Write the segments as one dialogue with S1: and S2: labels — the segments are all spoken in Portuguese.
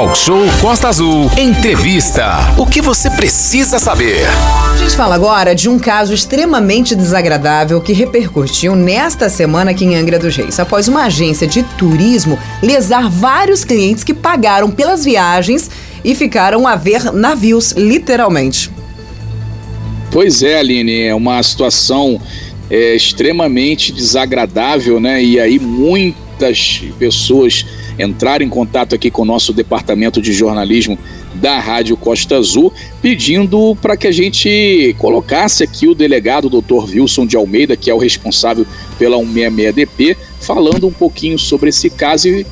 S1: Talk Show Costa Azul. Entrevista. O que você precisa saber?
S2: A gente fala agora de um caso extremamente desagradável que repercutiu nesta semana aqui em Angra dos Reis, após uma agência de turismo lesar vários clientes que pagaram pelas viagens e ficaram a ver navios, literalmente.
S3: Pois é, Aline, é uma situação é, extremamente desagradável, né? E aí muitas pessoas entraram em contato aqui com o nosso departamento de jornalismo da Rádio Costa Azul, pedindo para que a gente colocasse aqui o delegado Dr. Wilson de Almeida, que é o responsável pela 166DP, falando um pouquinho sobre esse caso e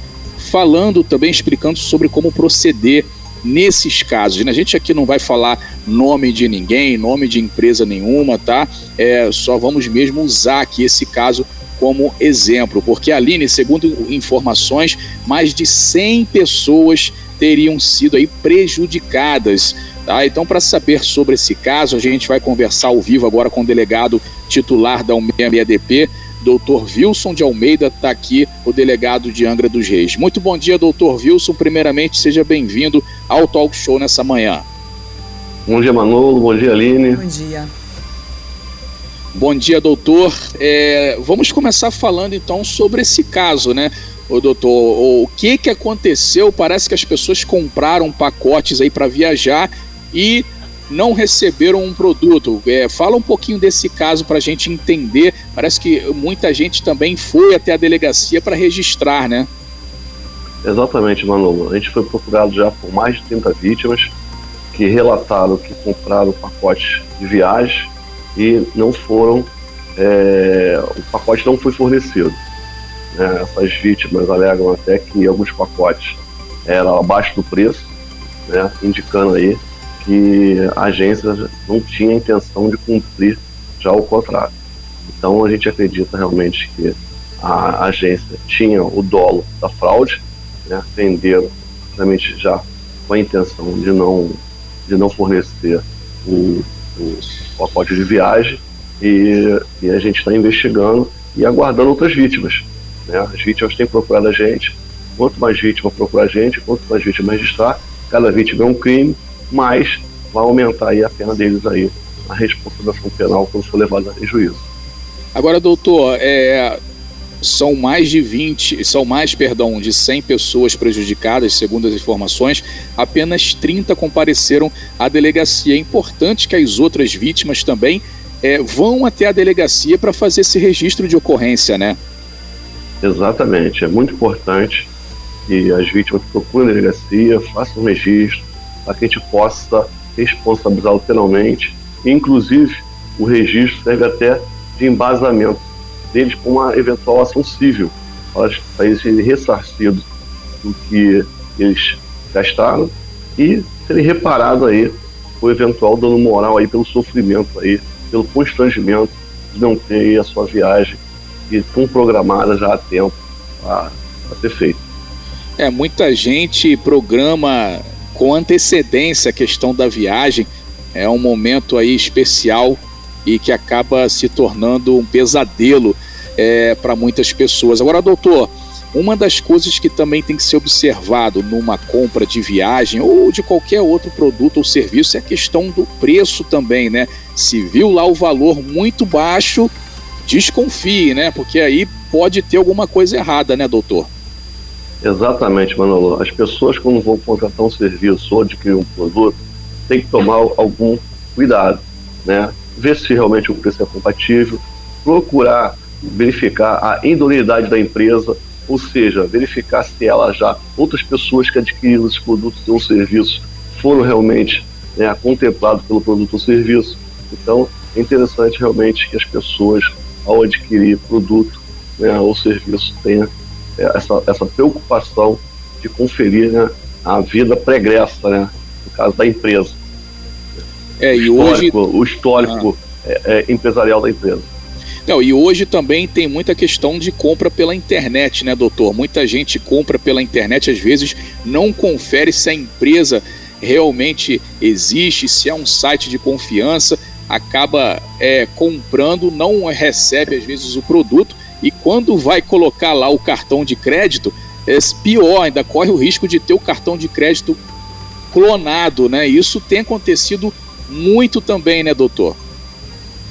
S3: falando também, explicando sobre como proceder nesses casos. A gente aqui não vai falar nome de ninguém, nome de empresa nenhuma, tá? É, só vamos mesmo usar aqui esse caso como exemplo, porque Aline, segundo informações, mais de 100 pessoas teriam sido aí prejudicadas. Tá? Então, para saber sobre esse caso, a gente vai conversar ao vivo agora com o delegado titular da UMEA-DP, doutor Wilson de Almeida, está aqui, o delegado de Angra dos Reis. Muito bom dia, doutor Wilson. Primeiramente, seja bem-vindo ao Talk Show nessa manhã.
S4: Bom dia, Manolo. Bom dia, Aline.
S2: Bom dia.
S3: Bom dia, doutor. É, vamos começar falando então sobre esse caso, né? O doutor, o que que aconteceu? Parece que as pessoas compraram pacotes aí para viajar e não receberam um produto. É, fala um pouquinho desse caso para a gente entender. Parece que muita gente também foi até a delegacia para registrar, né?
S4: Exatamente, Manolo. A gente foi procurado já por mais de 30 vítimas que relataram que compraram pacotes de viagem e não foram, é, o pacote não foi fornecido. É, essas vítimas alegam até que alguns pacotes eram abaixo do preço, né, indicando aí que a agência não tinha intenção de cumprir já o contrato. Então a gente acredita realmente que a agência tinha o dolo da fraude, né, venderam realmente já com a intenção de não, de não fornecer o, o pacote de viagem e, e a gente está investigando e aguardando outras vítimas. Né? As vítimas têm procurado a gente. Quanto mais vítima procurar a gente, quanto mais vítima registrar, cada vítima é um crime, mais vai aumentar aí a pena deles aí, a responsabilização penal quando for levada em juízo.
S3: Agora, doutor, é, são mais de 20, são mais, perdão, de 100 pessoas prejudicadas, segundo as informações, apenas 30 compareceram à delegacia. É importante que as outras vítimas também é, vão até a delegacia para fazer esse registro de ocorrência, né?
S4: Exatamente, é muito importante que as vítimas procurem a delegacia, façam um registro, para que a gente possa responsabilizá-lo penalmente. Inclusive, o registro serve até de embasamento deles com uma eventual ação civil, para eles serem ressarcidos do que eles gastaram e serem reparados aí o eventual dano moral aí pelo sofrimento aí, pelo constrangimento de não ter a sua viagem e tão programada já há tempo para ser feita.
S3: É, muita gente programa com antecedência a questão da viagem, é um momento aí especial e que acaba se tornando um pesadelo é, para muitas pessoas. Agora, doutor, uma das coisas que também tem que ser observado numa compra de viagem ou de qualquer outro produto ou serviço é a questão do preço também, né? Se viu lá o valor muito baixo, desconfie, né? Porque aí pode ter alguma coisa errada, né, doutor?
S4: Exatamente, Manolo. As pessoas, quando vão contratar um serviço ou adquirir um produto, tem que tomar algum cuidado, né? ver se realmente o preço é compatível, procurar verificar a idoneidade da empresa, ou seja, verificar se ela já, outras pessoas que adquiriram esses produtos ou serviços foram realmente né, contemplados pelo produto ou serviço. Então, é interessante realmente que as pessoas, ao adquirir produto né, ou serviço, tenham é, essa, essa preocupação de conferir né, a vida pregressa, né, no caso da empresa.
S3: É, e hoje
S4: o histórico ah. é, é, empresarial da empresa.
S3: Não, e hoje também tem muita questão de compra pela internet, né, doutor? Muita gente compra pela internet, às vezes não confere se a empresa realmente existe, se é um site de confiança, acaba é, comprando, não recebe às vezes o produto e quando vai colocar lá o cartão de crédito, é, pior, ainda corre o risco de ter o cartão de crédito clonado, né? Isso tem acontecido muito também, né, doutor?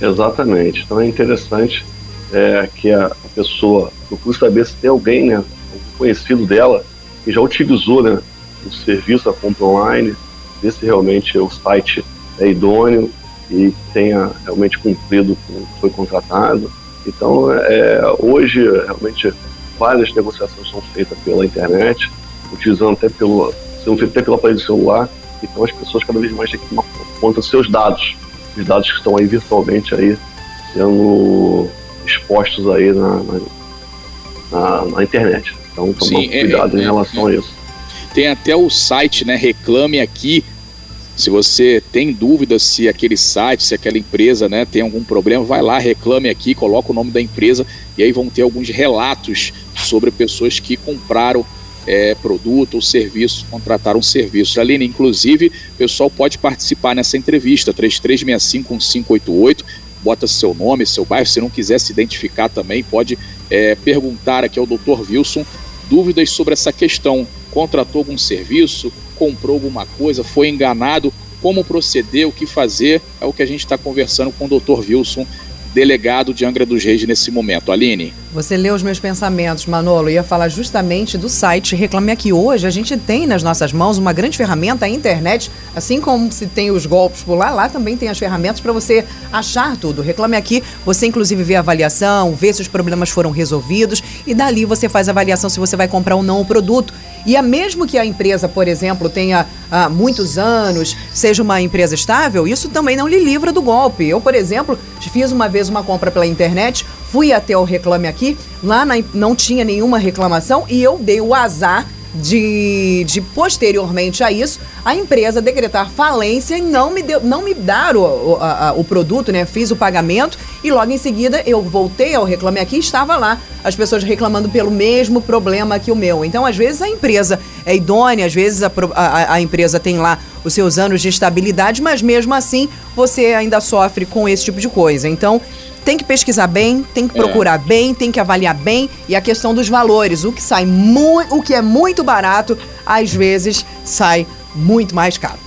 S4: Exatamente. Então é interessante é, que a, pessoa procure saber se tem alguém, né, um conhecido dela, que já utilizou, né, o serviço, a compra online, ver se realmente o site é idôneo e tenha realmente cumprido com o que foi contratado. Então, é, hoje, realmente, várias negociações são feitas pela internet, utilizando até pelo, sendo até pelo aparelho celular. Então, as pessoas cada vez mais têm que tomar conta dos seus dados, os dados que estão aí virtualmente aí sendo expostos aí na, na, na, internet. Então, tomar Sim, é, cuidado é, em relação é, a isso.
S3: Tem até o site, né? Reclame aqui se você tem dúvida se aquele site, se aquela empresa né, tem algum problema, vai lá, reclame aqui, coloca o nome da empresa e aí vão ter alguns relatos sobre pessoas que compraram é, produto ou serviço, contrataram serviço. Aline, inclusive, o pessoal pode participar nessa entrevista, 33651588, bota seu nome, seu bairro, se não quiser se identificar também, pode é, perguntar aqui ao Dr. Wilson dúvidas sobre essa questão. Contratou algum serviço, comprou alguma coisa, foi enganado, como proceder, o que fazer, é o que a gente está conversando com o Dr. Wilson, delegado de Angra dos Reis nesse momento. Aline.
S2: Você leu os meus pensamentos, Manolo. Ia falar justamente do site Reclame Aqui. Hoje a gente tem nas nossas mãos uma grande ferramenta, a internet. Assim como se tem os golpes por lá, lá também tem as ferramentas para você achar tudo. Reclame Aqui, você inclusive vê a avaliação, vê se os problemas foram resolvidos e dali você faz a avaliação se você vai comprar ou não o produto. E é mesmo que a empresa, por exemplo, tenha ah, muitos anos, seja uma empresa estável, isso também não lhe livra do golpe. Eu, por exemplo, fiz uma vez uma compra pela internet, fui até o Reclame Aqui, lá na, não tinha nenhuma reclamação e eu dei o azar de, de posteriormente a isso, a empresa decretar falência e não me, deu, não me dar o, o, a, o produto, né? Fiz o pagamento e logo em seguida eu voltei ao Reclame Aqui e estava lá as pessoas reclamando pelo mesmo problema que o meu. Então, às vezes, a empresa é idônea, às vezes a, a, a empresa tem lá os seus anos de estabilidade, mas mesmo assim você ainda sofre com esse tipo de coisa. Então, tem que pesquisar bem, tem que procurar é. bem, tem que avaliar bem e a questão dos valores, o que sai muito, o que é muito barato, às vezes sai muito mais caro.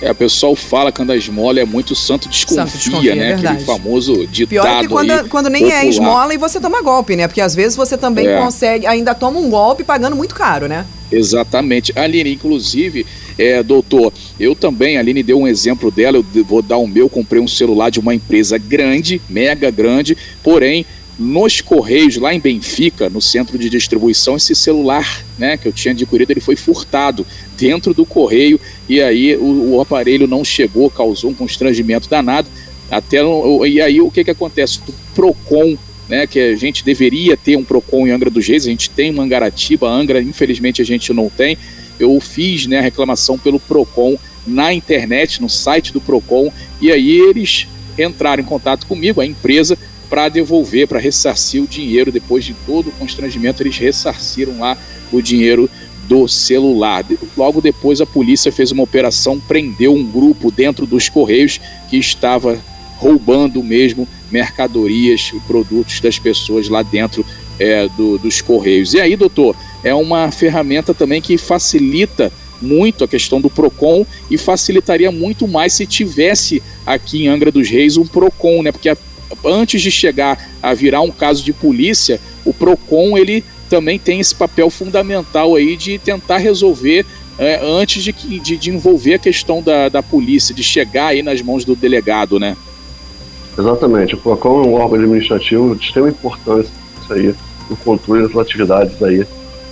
S3: É, o pessoal fala que quando a esmola é muito santo desconfia, santo desconfia né? É Aquele famoso ditado Pior é que
S2: quando,
S3: aí,
S2: quando nem popular. é esmola e você toma golpe, né? Porque às vezes você também é. consegue, ainda toma um golpe pagando muito caro, né?
S3: Exatamente. Aline, inclusive, é, doutor, eu também, a Aline deu um exemplo dela, eu vou dar o meu, comprei um celular de uma empresa grande, mega grande, porém, nos Correios, lá em Benfica, no centro de distribuição, esse celular né, que eu tinha adquirido, ele foi furtado dentro do correio e aí o, o aparelho não chegou, causou um constrangimento danado. Até, e aí o que, que acontece? O PROCON né, que a gente deveria ter um PROCON em Angra dos Reis, a gente tem Mangaratiba, Angra, infelizmente a gente não tem eu fiz né, a reclamação pelo PROCON na internet, no site do PROCON, e aí eles entraram em contato comigo, a empresa, para devolver, para ressarcir o dinheiro. Depois de todo o constrangimento, eles ressarciram lá o dinheiro do celular. Logo depois, a polícia fez uma operação, prendeu um grupo dentro dos Correios que estava roubando mesmo mercadorias e produtos das pessoas lá dentro é, do, dos Correios. E aí, doutor, é uma ferramenta também que facilita muito a questão do PROCON e facilitaria muito mais se tivesse aqui em Angra dos Reis um PROCON, né? Porque a, antes de chegar a virar um caso de polícia, o PROCON ele também tem esse papel fundamental aí de tentar resolver é, antes de, de, de, envolver a questão da, da polícia, de chegar aí nas mãos do delegado, né?
S4: Exatamente. O PROCON é um órgão administrativo de extrema importância aí no controle das atividades aí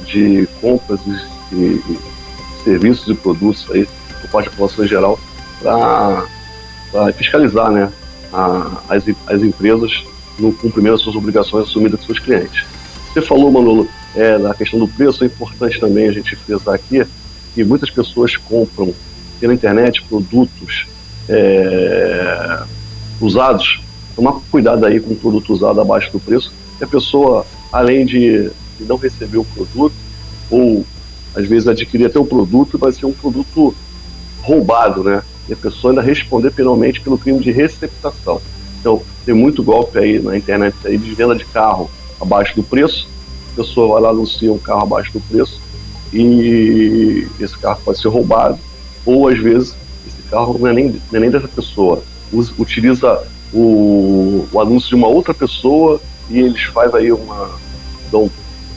S4: de compras e, e serviços e produtos aí por parte da população em geral para fiscalizar né, a, as, as empresas no cumprimento das suas obrigações assumidas com seus clientes. Você falou, Manolo, é, da questão do preço, é importante também a gente frisar aqui que muitas pessoas compram pela internet produtos é, usados. Tomar cuidado aí com o produto usado abaixo do preço, que a pessoa, além de e não receber o produto, ou às vezes adquirir até o produto, vai ser um produto roubado, né? E a pessoa ainda responder penalmente pelo crime de receptação. Então, tem muito golpe aí na internet aí de venda de carro abaixo do preço a pessoa vai lá anuncia um carro abaixo do preço e esse carro pode ser roubado, ou às vezes esse carro não é nem, não é nem dessa pessoa, utiliza o, o, anúncio de uma outra pessoa e eles fazem aí uma. Então,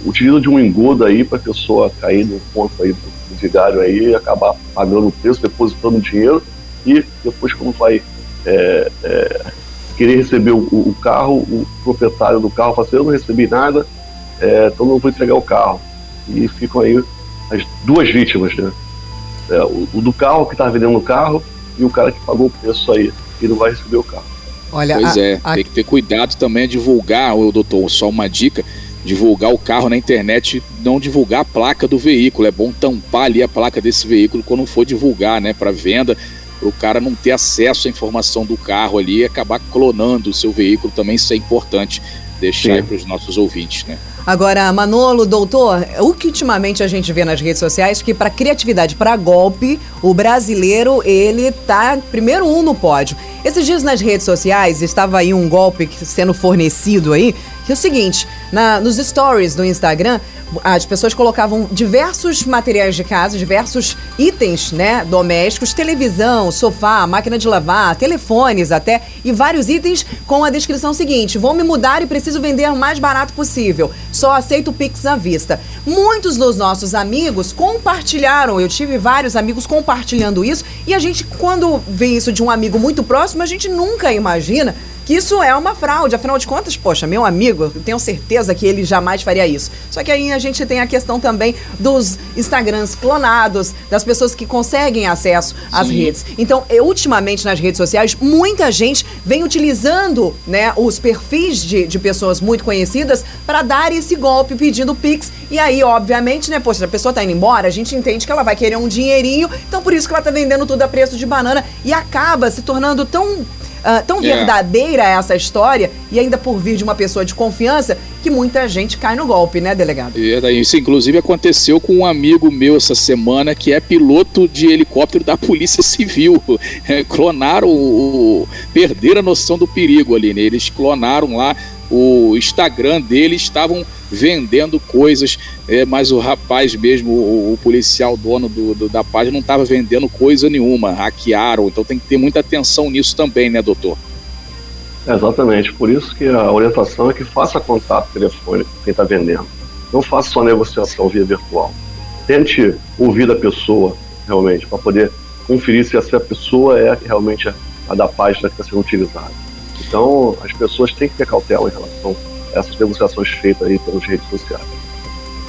S4: utilizam de um engodo aí para a pessoa cair no ponto aí do, do vigário aí e acabar pagando o preço, depositando dinheiro e depois quando vai é, é, querer receber o, o, carro, o proprietário do carro fala assim, eu não recebi nada, é, então não vou entregar o carro. E ficam aí as duas vítimas, né? É, o, o, do carro que está vendendo o carro e o cara que pagou o preço aí e não vai receber o carro.
S3: Olha, pois a, é, a... tem que ter cuidado também a divulgar, o doutor, só uma dica, divulgar o carro na internet, não divulgar a placa do veículo. É bom tampar ali a placa desse veículo quando for divulgar, né, para venda, para o cara não ter acesso à informação do carro ali e acabar clonando o seu veículo também, isso é importante deixar para os nossos ouvintes, né?
S2: Agora, Manolo, doutor, o que ultimamente a gente vê nas redes sociais que para criatividade, para golpe, o brasileiro, ele tá primeiro um no pódio. Esses dias nas redes sociais estava aí um golpe sendo fornecido aí, que é o seguinte, na, nos stories do Instagram, as pessoas colocavam diversos materiais de casa, diversos itens, né, domésticos, televisão, sofá, máquina de lavar, telefones até, e vários itens com a descrição seguinte: vou me mudar e preciso vender o mais barato possível. Só aceito Pix à vista. Muitos dos nossos amigos compartilharam, eu tive vários amigos compartilhando isso, e a gente, quando vê isso de um amigo muito próximo, a gente nunca imagina que isso é uma fraude. Afinal de contas, poxa, meu amigo, eu tenho certeza que ele jamais faria isso. Só que aí a gente tem a questão também dos Instagrams clonados, das pessoas que conseguem acesso às Sim. redes. Então, eu, ultimamente nas redes sociais, muita gente vem utilizando né, os perfis de, de pessoas muito conhecidas para dar esse golpe pedindo Pix. E aí, obviamente, né, poxa, a pessoa tá indo embora, a gente entende que ela vai querer um dinheirinho, então por isso que ela tá vendendo tudo a preço de banana e acaba se tornando tão uh, tão é. verdadeira essa história e ainda por vir de uma pessoa de confiança que muita gente cai no golpe, né, delegado?
S3: Isso, inclusive, aconteceu com um amigo meu essa semana que é piloto de helicóptero da Polícia Civil. É, clonaram o. perderam a noção do perigo ali, né? Eles clonaram lá o Instagram dele, estavam vendendo coisas, é, mas o rapaz mesmo, o, o policial dono do, do, da página, não estava vendendo coisa nenhuma, hackearam, então tem que ter muita atenção nisso também, né, doutor?
S4: exatamente, por isso que a orientação é que faça contato telefônico com quem está vendendo. Não faça só negociação via virtual. Tente ouvir da pessoa, realmente, para poder conferir se essa pessoa é realmente a da página que está sendo utilizada. Então, as pessoas têm que ter cautela em relação essas negociações feitas aí pelas redes sociais.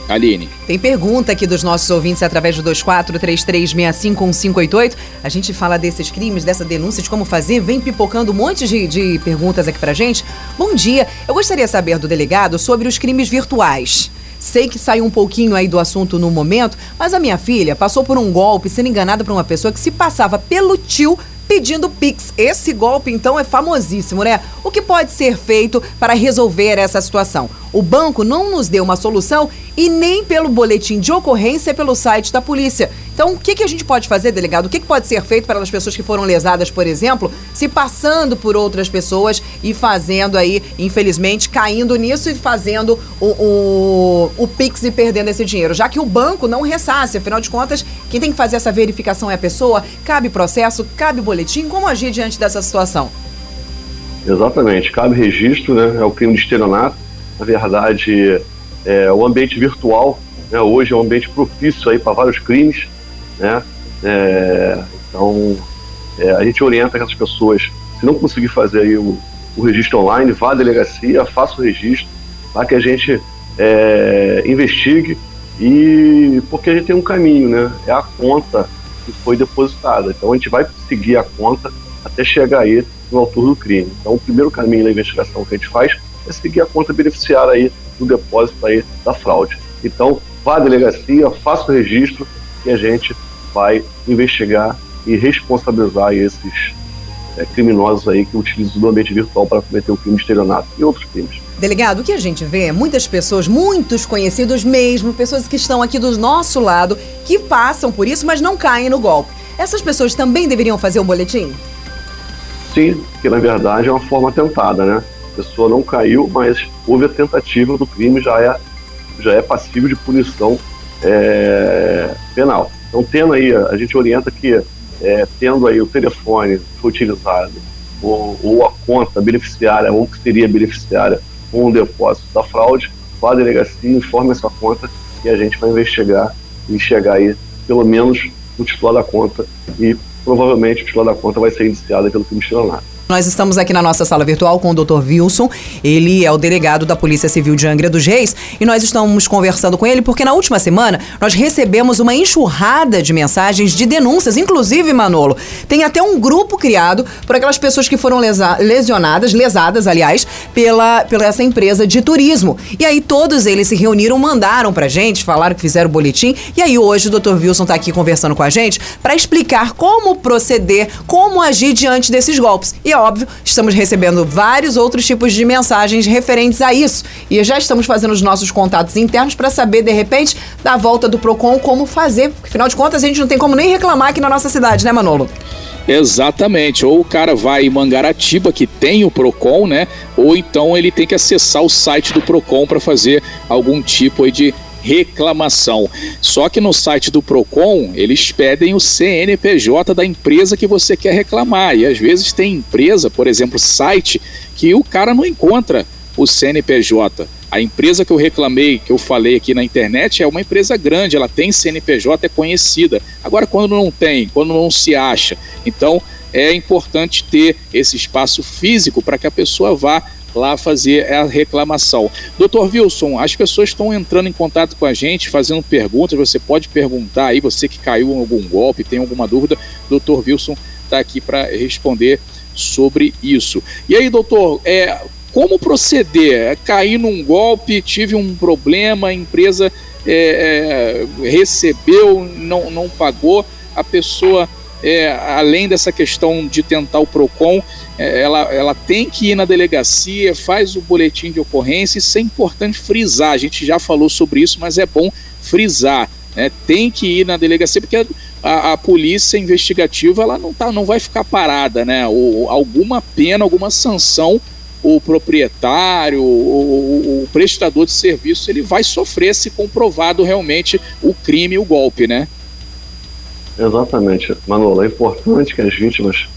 S3: Aline.
S2: Tem pergunta aqui dos nossos ouvintes através do 2433651588. A gente fala desses crimes, dessa denúncia, de como fazer. Vem pipocando um monte de, de perguntas aqui pra gente. Bom dia. Eu gostaria de saber do delegado sobre os crimes virtuais. Sei que saiu um pouquinho aí do assunto no momento, mas a minha filha passou por um golpe sendo enganada por uma pessoa que se passava pelo tio pedindo Pix. Esse golpe, então, é famosíssimo, né? O que pode ser feito para resolver essa situação? O banco não nos deu uma solução e nem pelo boletim de ocorrência pelo site da polícia. Então, o que, que a gente pode fazer, delegado? O que, que pode ser feito para as pessoas que foram lesadas, por exemplo, se passando por outras pessoas e fazendo aí, infelizmente, caindo nisso e fazendo o, o, o Pix e perdendo esse dinheiro? Já que o banco não ressasse, afinal de contas, quem tem que fazer essa verificação é a pessoa, cabe processo, cabe boletim. Como agir diante dessa situação?
S4: Exatamente, cabe registro, né? É o crime de estelionato. Na verdade, é, o ambiente virtual né, hoje é um ambiente propício aí para vários crimes, né? É, então, é, a gente orienta essas pessoas, se não conseguir fazer aí o, o registro online, vá à delegacia, faça o registro, para que a gente é, investigue e porque a gente tem um caminho, né? É a conta que foi depositada. Então a gente vai seguir a conta até chegar aí no autor do crime. Então o primeiro caminho da investigação que a gente faz é seguir a conta beneficiária aí do depósito aí da fraude. Então vá à delegacia, faça o registro que a gente vai investigar e responsabilizar esses é, criminosos aí que utilizam o ambiente virtual para cometer o crime de estelionato e outros crimes.
S2: Delegado, o que a gente vê é muitas pessoas, muitos conhecidos mesmo, pessoas que estão aqui do nosso lado, que passam por isso, mas não caem no golpe. Essas pessoas também deveriam fazer um boletim?
S4: Sim, que na verdade é uma forma tentada, né? A pessoa não caiu, mas houve a tentativa do crime, já é já é passível de punição é, penal. Então, tendo aí, a gente orienta que, é, tendo aí o telefone utilizado, ou, ou, a conta beneficiária, ou que seria beneficiária com o depósito da fraude, vá à delegacia, informe essa conta e a gente vai investigar e chegar aí, pelo menos, no titular da conta e provavelmente o titular da conta vai ser iniciado pelo crime estelionato.
S2: Nós estamos aqui na nossa sala virtual com o Dr. Wilson. Ele é o delegado da Polícia Civil de Angra dos Reis e nós estamos conversando com ele porque na última semana nós recebemos uma enxurrada de mensagens de denúncias, inclusive Manolo. Tem até um grupo criado por aquelas pessoas que foram lesa lesionadas, lesadas, aliás, pela, pela essa empresa de turismo. E aí todos eles se reuniram, mandaram pra gente, falaram que fizeram o boletim. E aí hoje o Dr. Wilson está aqui conversando com a gente para explicar como proceder, como agir diante desses golpes. E óbvio, estamos recebendo vários outros tipos de mensagens referentes a isso. E já estamos fazendo os nossos contatos internos para saber, de repente, da volta do PROCON, como fazer. Porque, afinal de contas, a gente não tem como nem reclamar aqui na nossa cidade, né, Manolo?
S3: Exatamente. Ou o cara vai em Mangaratiba, que tem o Procon, né? Ou então ele tem que acessar o site do Procon para fazer algum tipo de reclamação. Só que no site do Procon, eles pedem o CNPJ da empresa que você quer reclamar. E às vezes tem empresa, por exemplo, site, que o cara não encontra o CNPJ. A empresa que eu reclamei, que eu falei aqui na internet, é uma empresa grande, ela tem CNPJ, é conhecida. Agora, quando não tem, quando não se acha, então é importante ter esse espaço físico para que a pessoa vá lá fazer a reclamação. Doutor Wilson, as pessoas estão entrando em contato com a gente, fazendo perguntas. Você pode perguntar aí, você que caiu em algum golpe, tem alguma dúvida, doutor Wilson está aqui para responder sobre isso. E aí, doutor, é, como proceder? É, caí num golpe, tive um problema, a empresa é, é, recebeu, não, não pagou, a pessoa é, além dessa questão de tentar o PROCON, é, ela, ela tem que ir na delegacia, faz o boletim de ocorrência, isso é importante frisar, a gente já falou sobre isso, mas é bom frisar, né? tem que ir na delegacia, porque a, a, polícia investigativa ela não, tá, não vai ficar parada, né? Ou, alguma pena, alguma sanção o proprietário, o, o, prestador de serviço, ele vai sofrer se comprovado realmente o crime, o golpe, né?
S4: Exatamente, Manolo. É importante que as vítimas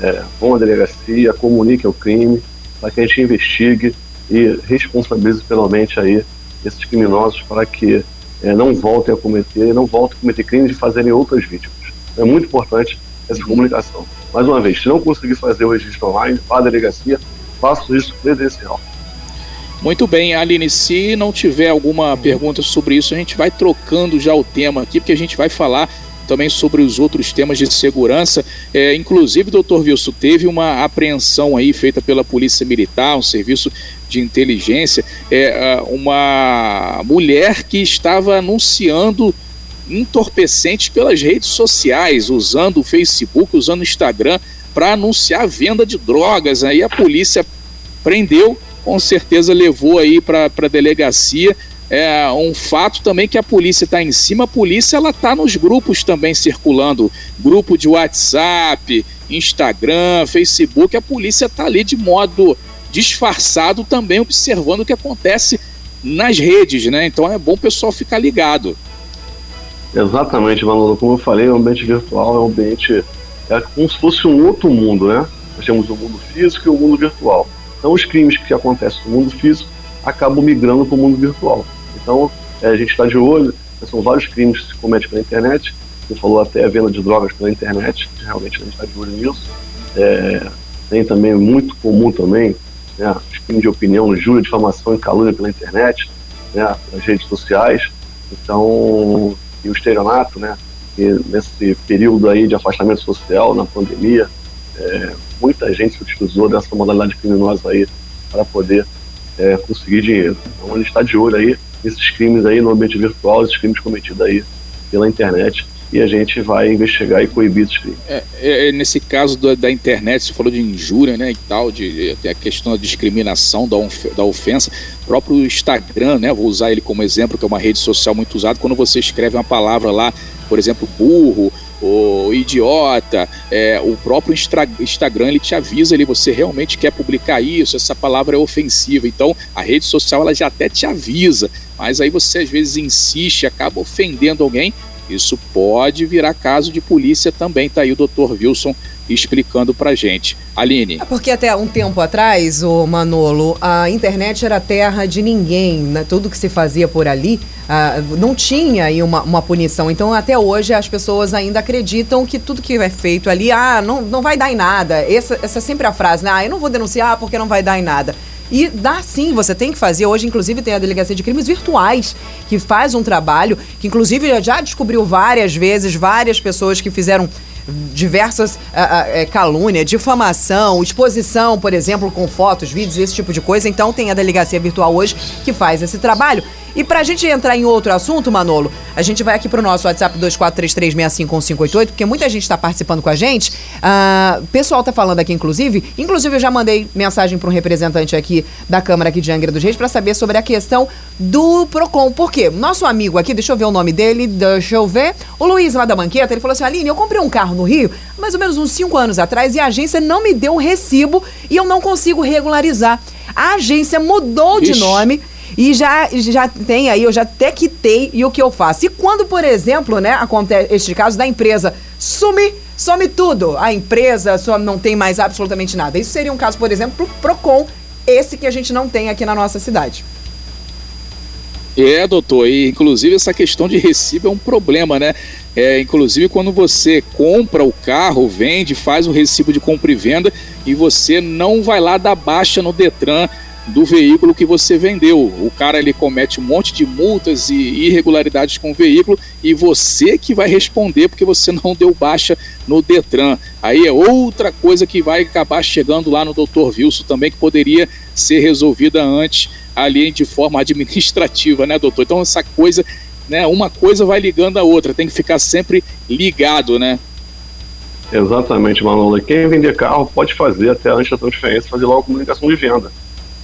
S4: é, vão à delegacia, comuniquem o crime, para que a gente investigue e responsabilize penalmente aí esses criminosos para que é, não voltem a cometer, não voltem a cometer crimes e fazerem outras vítimas. É muito importante essa comunicação. Mais uma vez, se não conseguir fazer o registro online, vá à delegacia, faça o registro presencial.
S3: Muito bem, Aline, se não tiver alguma pergunta sobre isso, a gente vai trocando já o tema aqui, porque a gente vai falar também sobre os outros temas de segurança. É, inclusive, doutor Wilson, teve uma apreensão aí feita pela Polícia Militar, um serviço de inteligência, é, uma mulher que estava anunciando entorpecentes pelas redes sociais, usando o Facebook, usando o Instagram para anunciar a venda de drogas. Aí a polícia prendeu, com certeza levou aí para a delegacia é um fato também que a polícia está em cima. A polícia ela está nos grupos também circulando, grupo de WhatsApp, Instagram, Facebook. A polícia está ali de modo disfarçado também observando o que acontece nas redes, né? Então é bom o pessoal ficar ligado.
S4: Exatamente, Manolo. Como eu falei, o ambiente virtual é um ambiente é como se fosse um outro mundo, né? Nós temos o mundo físico e o mundo virtual. Então os crimes que acontecem no mundo físico acabam migrando para o mundo virtual. Então, é, a gente está de olho, são vários crimes que se cometem pela internet, você falou até a venda de drogas pela internet, realmente a gente está de olho nisso. É, tem também, muito comum também, né, os crimes de opinião, júri, difamação e calúnia pela internet, né, nas redes sociais. Então, e o estelionato, né, e nesse período aí de afastamento social, na pandemia, é, muita gente se utilizou dessa modalidade criminosa aí para poder é, conseguir dinheiro. Então, ele está de olho aí esses crimes aí no ambiente virtual, esses crimes cometidos aí pela internet e a gente vai investigar e coibir esses crimes.
S3: É, é, é nesse caso da, internet, você falou de injúria, né, e tal, de, de a questão da discriminação, da, da ofensa, o próprio Instagram, né, vou usar ele como exemplo, que é uma rede social muito usada, quando você escreve uma palavra lá por exemplo, burro, o idiota, é, o próprio Instagram ele te avisa ali, você realmente quer publicar isso, essa palavra é ofensiva. Então a rede social ela já até te avisa, mas aí você às vezes insiste, acaba ofendendo alguém. Isso pode virar caso de polícia também, tá aí o doutor Wilson explicando pra gente. Aline.
S2: É porque até um tempo atrás, o Manolo, a internet era terra de ninguém, né? tudo que se fazia por ali uh, não tinha aí uma, uma punição. Então, até hoje, as pessoas ainda acreditam que tudo que é feito ali, ah, não, não vai dar em nada. Essa, essa é sempre a frase, né? Ah, eu não vou denunciar porque não vai dar em nada. E dá sim, você tem que fazer. Hoje, inclusive, tem a Delegacia de Crimes Virtuais, que faz um trabalho, que inclusive já descobriu várias vezes, várias pessoas que fizeram diversas uh, uh, calúnia, difamação, exposição, por exemplo, com fotos, vídeos, esse tipo de coisa. Então tem a delegacia virtual hoje que faz esse trabalho. E pra gente entrar em outro assunto, Manolo, a gente vai aqui pro nosso WhatsApp 2433651588, porque muita gente está participando com a gente. Uh, o pessoal tá falando aqui, inclusive. Inclusive, eu já mandei mensagem para um representante aqui da Câmara aqui de Angra dos Reis para saber sobre a questão do PROCON. Por quê? Nosso amigo aqui, deixa eu ver o nome dele, deixa eu ver. O Luiz lá da Banqueta, ele falou assim: Aline, eu comprei um carro no Rio, mais ou menos uns 5 anos atrás, e a agência não me deu o recibo e eu não consigo regularizar. A agência mudou Ixi. de nome e já, já tem aí, eu já até quitei e o que eu faço. E quando, por exemplo, né, acontece este caso da empresa sumir, some tudo. A empresa só não tem mais absolutamente nada. Isso seria um caso, por exemplo, pro Procon, esse que a gente não tem aqui na nossa cidade.
S3: É, doutor, e inclusive essa questão de recibo é um problema, né? É, inclusive quando você compra o carro, vende, faz o recibo de compra e venda e você não vai lá dar baixa no Detran do veículo que você vendeu. O cara ele comete um monte de multas e irregularidades com o veículo e você que vai responder porque você não deu baixa no Detran. Aí é outra coisa que vai acabar chegando lá no Dr. Wilson também que poderia ser resolvida antes ali de forma administrativa, né, doutor? Então essa coisa, né, uma coisa vai ligando a outra, tem que ficar sempre ligado, né?
S4: Exatamente, Manolo. Quem vender carro pode fazer até antes da transferência, fazer logo a comunicação de venda.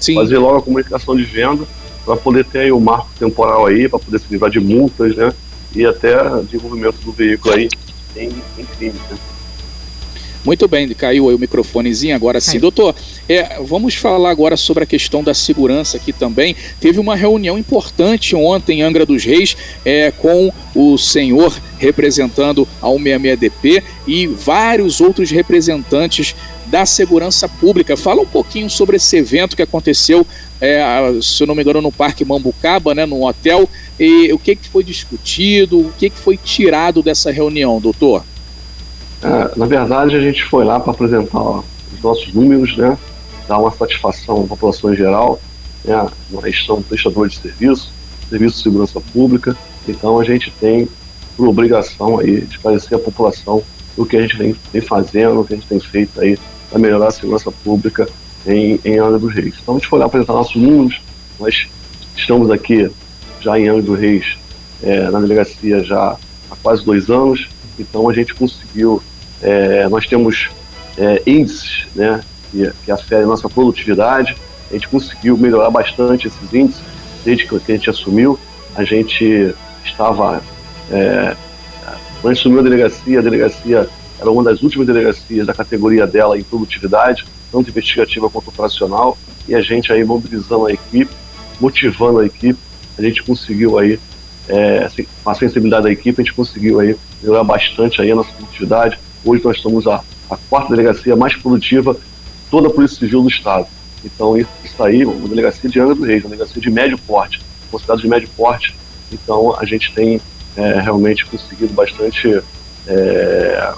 S4: Sim. fazer logo a comunicação de venda para poder ter aí o marco temporal aí, para poder se livrar de multas, né? E até desenvolvimento do veículo aí em, em crime, né?
S3: Muito bem, caiu aí o microfonezinho agora sim. Doutor, é, vamos falar agora sobre a questão da segurança aqui também. Teve uma reunião importante ontem em Angra dos Reis é, com o senhor representando a 166DP e vários outros representantes da segurança pública. Fala um pouquinho sobre esse evento que aconteceu, é, se eu não me engano, no Parque Mambucaba, né, no hotel, e o que, que foi discutido, o que, que foi tirado dessa reunião, doutor?
S4: É, na verdade, a gente foi lá para apresentar ó, os nossos números, né, dar uma satisfação à população em geral, né, nós somos prestadores de serviço, serviço de segurança pública, então a gente tem por obrigação aí de esclarecer a população do que a gente vem, vem fazendo, o que a gente tem feito aí para melhorar a segurança pública em, em Angra dos Reis. Então a gente foi lá apresentar nossos números, nós estamos aqui já em Angra dos Reis, é, na delegacia já há quase dois anos, então a gente conseguiu, é, nós temos é, índices né, que, que aferem a nossa produtividade, a gente conseguiu melhorar bastante esses índices desde que a gente assumiu, a gente estava, é, quando assumiu a delegacia, a delegacia era uma das últimas delegacias da categoria dela em produtividade, tanto investigativa quanto operacional, e a gente aí mobilizando a equipe, motivando a equipe, a gente conseguiu aí, é, assim, com a sensibilidade da equipe, a gente conseguiu aí melhorar bastante aí a nossa produtividade. Hoje nós estamos a, a quarta delegacia mais produtiva toda a Polícia Civil do Estado. Então isso aí, uma delegacia de Angra do Reis, uma delegacia de médio porte, considerado de médio porte. Então a gente tem é, realmente conseguido bastante é,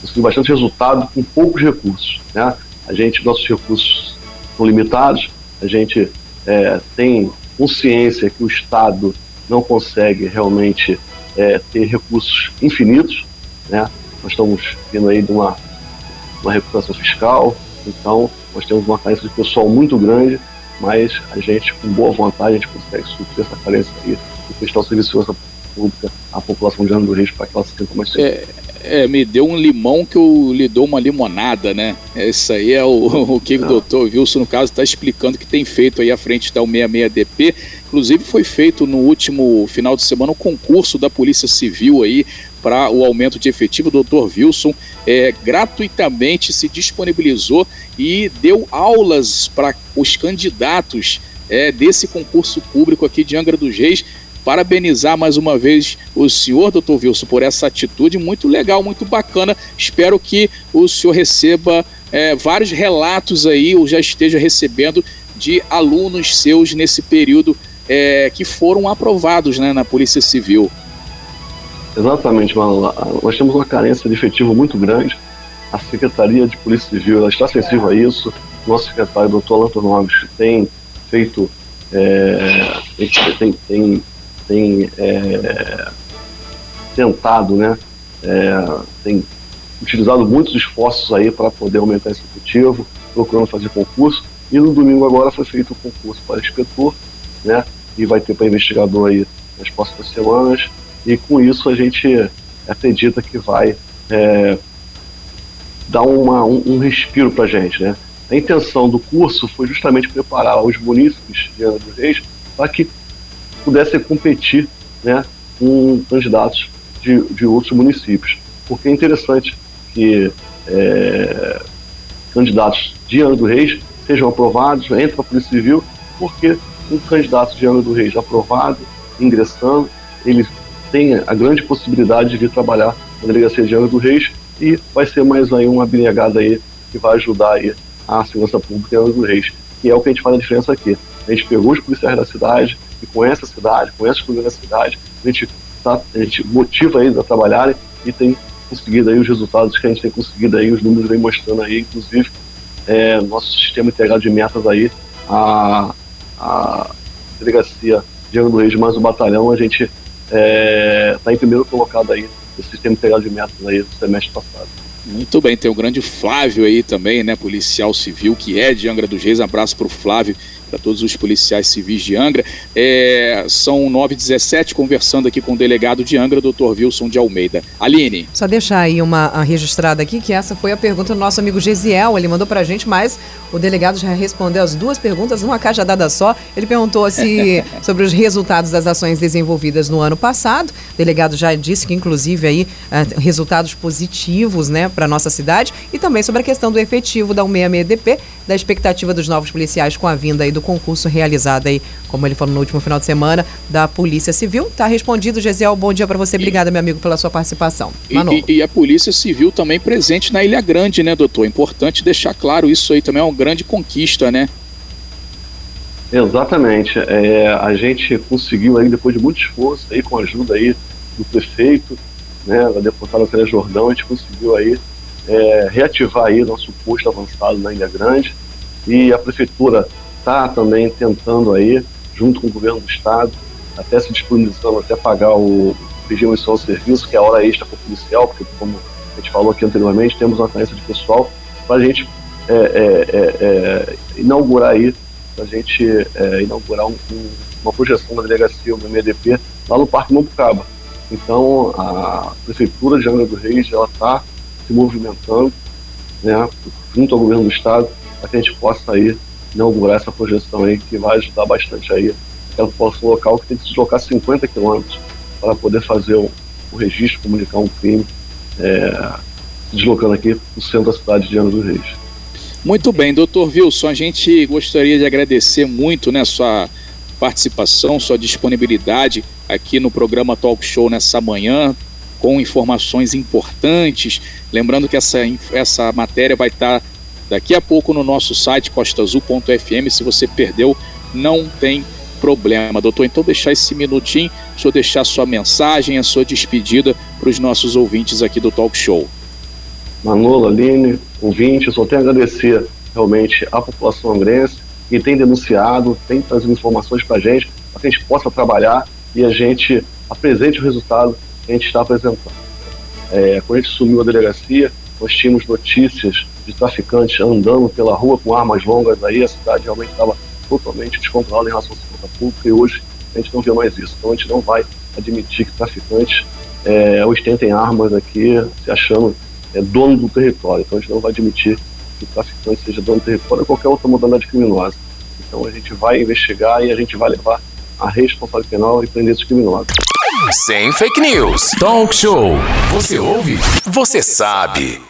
S4: conseguiu bastante resultado com poucos recursos. Né? A gente, nossos recursos são limitados, a gente é, tem consciência que o Estado não consegue realmente é, ter recursos infinitos, né? Nós estamos vindo aí de uma, uma recuperação fiscal, então nós temos uma carência de pessoal muito grande, mas a gente, com boa vontade, a gente consegue suprir essa carência aí e prestar o serviço de segurança pública à população de Ano do Rio para que ela se sinta mais segura.
S3: É é, me deu um limão que eu lhe dou uma limonada, né? Isso aí é o, o que o doutor Wilson, no caso, está explicando que tem feito aí à frente da 66DP. Inclusive foi feito no último final de semana o um concurso da Polícia Civil aí para o aumento de efetivo. O doutor Wilson é, gratuitamente se disponibilizou e deu aulas para os candidatos é, desse concurso público aqui de Angra dos Reis. Parabenizar mais uma vez o senhor, doutor Wilson, por essa atitude muito legal, muito bacana. Espero que o senhor receba é, vários relatos aí, ou já esteja recebendo de alunos seus nesse período é, que foram aprovados né, na Polícia Civil.
S4: Exatamente, Mano. Nós temos uma carência de efetivo muito grande. A Secretaria de Polícia Civil ela está sensível a isso. Nosso secretário, doutor Alanto Noves, tem feito, é, tem, tem, tem é, tentado, né, é, tem utilizado muitos esforços aí para poder aumentar esse efetivo, procurando fazer concurso. E no domingo agora foi feito o concurso para inspetor, né, e vai ter para investigador aí nas próximas semanas. E com isso a gente acredita que vai é, dar uma, um, um respiro para a gente, né? A intenção do curso foi justamente preparar os munícipes de Ana dos Reis para que pudessem competir né, com candidatos de, de outros municípios. Porque é interessante que é, candidatos de Ana do Reis sejam aprovados, entrem para a Polícia Civil, porque um candidato de Ana do Reis aprovado, ingressando, ele tem a grande possibilidade de vir trabalhar na Delegacia de Ana do Reis e vai ser mais aí uma abnegada aí que vai ajudar aí a segurança pública em Angra dos Reis, que é o que a gente faz a diferença aqui. A gente pegou os policiais da cidade, que conhece a cidade, conhece os policiais da cidade, a gente, tá, a gente motiva eles a trabalharem e tem conseguido aí os resultados que a gente tem conseguido aí, os números vem mostrando aí, inclusive é, nosso sistema integrado de metas aí, a, a delegacia de Angra dos Reis mais o batalhão, a gente está é, em primeiro colocado aí no sistema integrado de metas aí do semestre passado.
S3: Muito bem, tem o grande Flávio aí também, né, policial civil, que é de Angra dos Reis. Abraço para o Flávio, para todos os policiais civis de Angra. É, são 9h17, conversando aqui com o delegado de Angra, doutor Wilson de Almeida. Aline.
S2: Só deixar aí uma registrada aqui, que essa foi a pergunta do nosso amigo Gesiel. Ele mandou para a gente, mas o delegado já respondeu as duas perguntas numa caixa dada só. Ele perguntou se sobre os resultados das ações desenvolvidas no ano passado. O delegado já disse que, inclusive, aí, uh, resultados positivos, né, para nossa cidade e também sobre a questão do efetivo da 166DP, da expectativa dos novos policiais com a vinda aí do concurso realizado aí, como ele falou no último final de semana, da Polícia Civil. Tá respondido, Gesiel. Bom dia para você. Obrigada, meu amigo, pela sua participação.
S3: E, e, e, a Polícia Civil também presente na Ilha Grande, né, doutor? Importante deixar claro isso aí também é uma grande conquista, né?
S4: Exatamente. É, a gente conseguiu aí, depois de muito esforço, aí, com a ajuda aí do prefeito, né, da deputada Célia Jordão, a gente conseguiu aí é, reativar aí nosso posto avançado na Ilha Grande e a prefeitura está também tentando aí, junto com o governo do estado, até se disponibilizando até pagar o regime de serviço, que é a hora extra para o policial, porque como a gente falou aqui anteriormente, temos uma carência de pessoal para a gente é, é, é, é, inaugurar aí, para a gente é, inaugurar um, um, uma projeção da delegacia do MDP lá no Parque Mambucaba então, a Prefeitura de Angra do Reis ela está se movimentando né, junto ao governo do Estado para que a gente possa aí inaugurar essa projeção aí que vai ajudar bastante aí aquela população local que tem que se deslocar 50 quilômetros para poder fazer o, o, registro, comunicar um crime, é, se deslocando aqui para o centro da cidade de Angra do Reis.
S3: Muito bem, doutor Wilson, a gente gostaria de agradecer muito né, sua participação, sua disponibilidade aqui no programa Talk Show nessa manhã, com informações importantes. Lembrando que essa, essa matéria vai estar daqui a pouco no nosso site costaazul.fm. Se você perdeu, não tem problema. Doutor, então deixar esse minutinho, o senhor deixar sua mensagem, a sua despedida para os nossos ouvintes aqui do Talk Show.
S4: Manolo, Aline, ouvintes, só tenho a agradecer realmente à população angrense que tem denunciado, tem trazido informações para a gente, para que a gente possa trabalhar e a gente apresente o resultado que a gente está apresentando. É, quando a gente sumiu a delegacia, nós tínhamos notícias de traficantes andando pela rua com armas longas aí, a cidade realmente estava totalmente descontrolada em relação à segurança pública e hoje a gente não vê mais isso. Então a gente não vai admitir que traficantes é, ostentem armas aqui se achando é, dono do território. Então a gente não vai admitir que traficante seja dono do território ou qualquer outra modalidade criminosa. Então a gente vai investigar e a gente vai levar a responsabilidade penal e prender esses criminosos.
S1: Sem fake news. Talk show. Você ouve? Você sabe.